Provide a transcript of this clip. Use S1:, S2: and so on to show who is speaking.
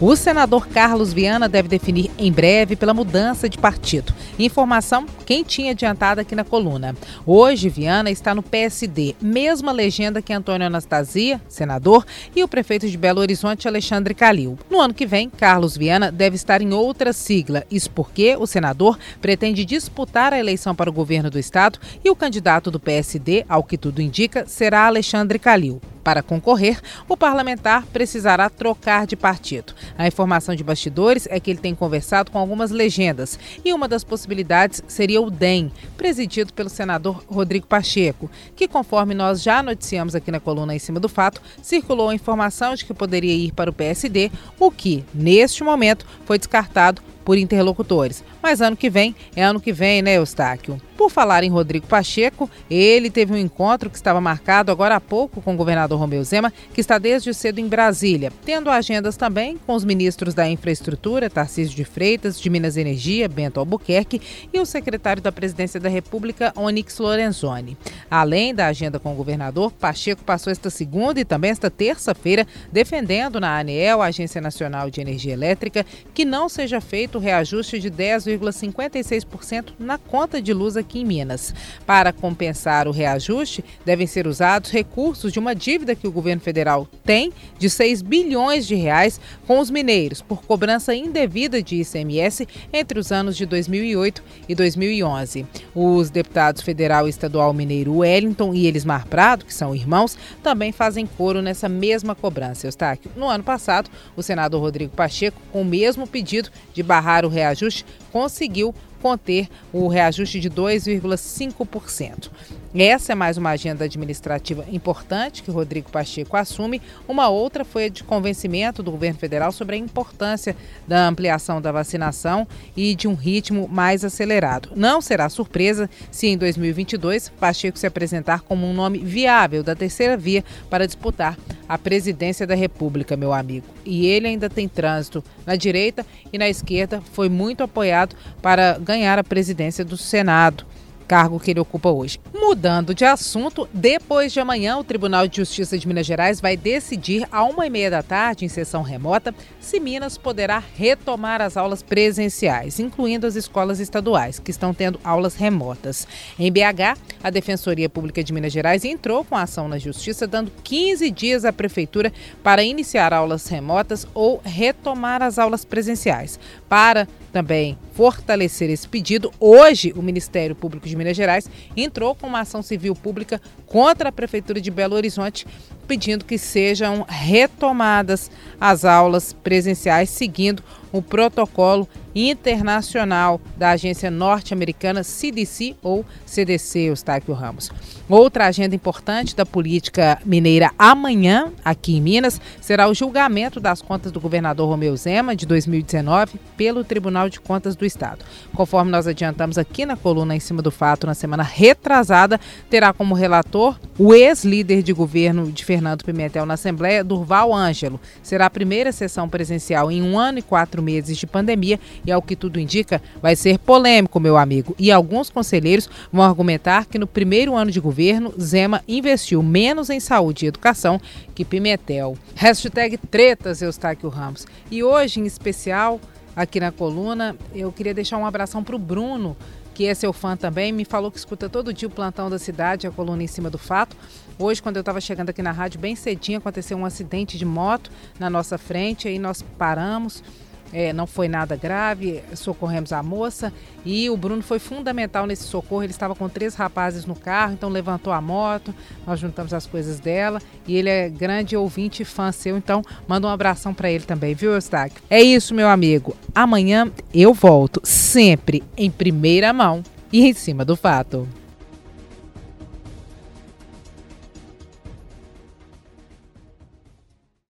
S1: O senador Carlos Viana deve definir em breve pela mudança de partido. Informação quem tinha adiantado aqui na coluna. Hoje, Viana está no PSD, mesma legenda que Antônio Anastasia, senador, e o prefeito de Belo Horizonte, Alexandre Calil. No ano que vem, Carlos Viana deve estar em outra sigla. Isso porque o senador pretende disputar a eleição para o governo do estado e o candidato do PSD, ao que tudo indica, será Alexandre Calil. Para concorrer, o parlamentar precisará trocar de partido. A informação de bastidores é que ele tem conversado com algumas legendas e uma das possibilidades seria o DEM, presidido pelo senador Rodrigo Pacheco, que, conforme nós já noticiamos aqui na coluna em cima do fato, circulou a informação de que poderia ir para o PSD, o que, neste momento, foi descartado por interlocutores. Mas ano que vem é ano que vem, né, Eustáquio? Por falar em Rodrigo Pacheco, ele teve um encontro que estava marcado agora há pouco com o governador Romeu Zema, que está desde cedo em Brasília, tendo agendas também com os ministros da Infraestrutura, Tarcísio de Freitas, de Minas e Energia, Bento Albuquerque, e o secretário da Presidência da República, Onyx Lorenzoni. Além da agenda com o governador, Pacheco passou esta segunda e também esta terça-feira defendendo na ANEEL, Agência Nacional de Energia Elétrica, que não seja feito o reajuste de 10,56% na conta de luz aqui em Minas. Para compensar o reajuste, devem ser usados recursos de uma dívida que o governo federal tem de 6 bilhões de reais com os mineiros por cobrança indevida de ICMS entre os anos de 2008 e 2011. Os deputados federal e estadual mineiro Wellington e Elismar Prado, que são irmãos, também fazem coro nessa mesma cobrança. No ano passado, o senador Rodrigo Pacheco, com o mesmo pedido de barrar o reajuste, conseguiu conter o reajuste de 2,5%. Essa é mais uma agenda administrativa importante que Rodrigo Pacheco assume. Uma outra foi a de convencimento do governo federal sobre a importância da ampliação da vacinação e de um ritmo mais acelerado. Não será surpresa se em 2022 Pacheco se apresentar como um nome viável da terceira via para disputar a presidência da República, meu amigo. E ele ainda tem trânsito na direita e na esquerda. Foi muito apoiado para ganhar a presidência do Senado cargo que ele ocupa hoje. Mudando de assunto, depois de amanhã, o Tribunal de Justiça de Minas Gerais vai decidir, à uma e meia da tarde, em sessão remota, se Minas poderá retomar as aulas presenciais, incluindo as escolas estaduais, que estão tendo aulas remotas. Em BH, a Defensoria Pública de Minas Gerais entrou com a ação na Justiça, dando 15 dias à Prefeitura para iniciar aulas remotas ou retomar as aulas presenciais. Para também fortalecer esse pedido, hoje o Ministério Público de Minas Gerais entrou com uma ação civil pública contra a Prefeitura de Belo Horizonte, pedindo que sejam retomadas as aulas presenciais, seguindo o protocolo internacional da agência norte-americana CDC ou CDC, Eustáquio Ramos. Outra agenda importante da política mineira amanhã, aqui em Minas, será o julgamento das contas do governador Romeu Zema de 2019 pelo Tribunal de Contas do Estado. Conforme nós adiantamos aqui na coluna em cima do fato na semana retrasada, terá como relator o ex-líder de governo de Fernando Pimentel na Assembleia, Durval Ângelo. Será a primeira sessão presencial em um ano e quatro meses de pandemia e, ao que tudo indica, vai ser polêmico, meu amigo. E alguns conselheiros vão argumentar que no primeiro ano de governo, Zema investiu menos em saúde e educação que Pimentel. Hashtag tretas, Eustáquio Ramos. E hoje, em especial, aqui na coluna, eu queria deixar um abração para o Bruno, que é seu fã também, me falou que escuta todo dia o plantão da cidade, a coluna em cima do fato. Hoje, quando eu estava chegando aqui na rádio, bem cedinho, aconteceu um acidente de moto na nossa frente, aí nós paramos é, não foi nada grave, socorremos a moça e o Bruno foi fundamental nesse socorro. Ele estava com três rapazes no carro, então levantou a moto, nós juntamos as coisas dela e ele é grande ouvinte e fã seu, então manda um abração para ele também, viu, Eustáquio? É isso, meu amigo. Amanhã eu volto, sempre em primeira mão e em cima do fato.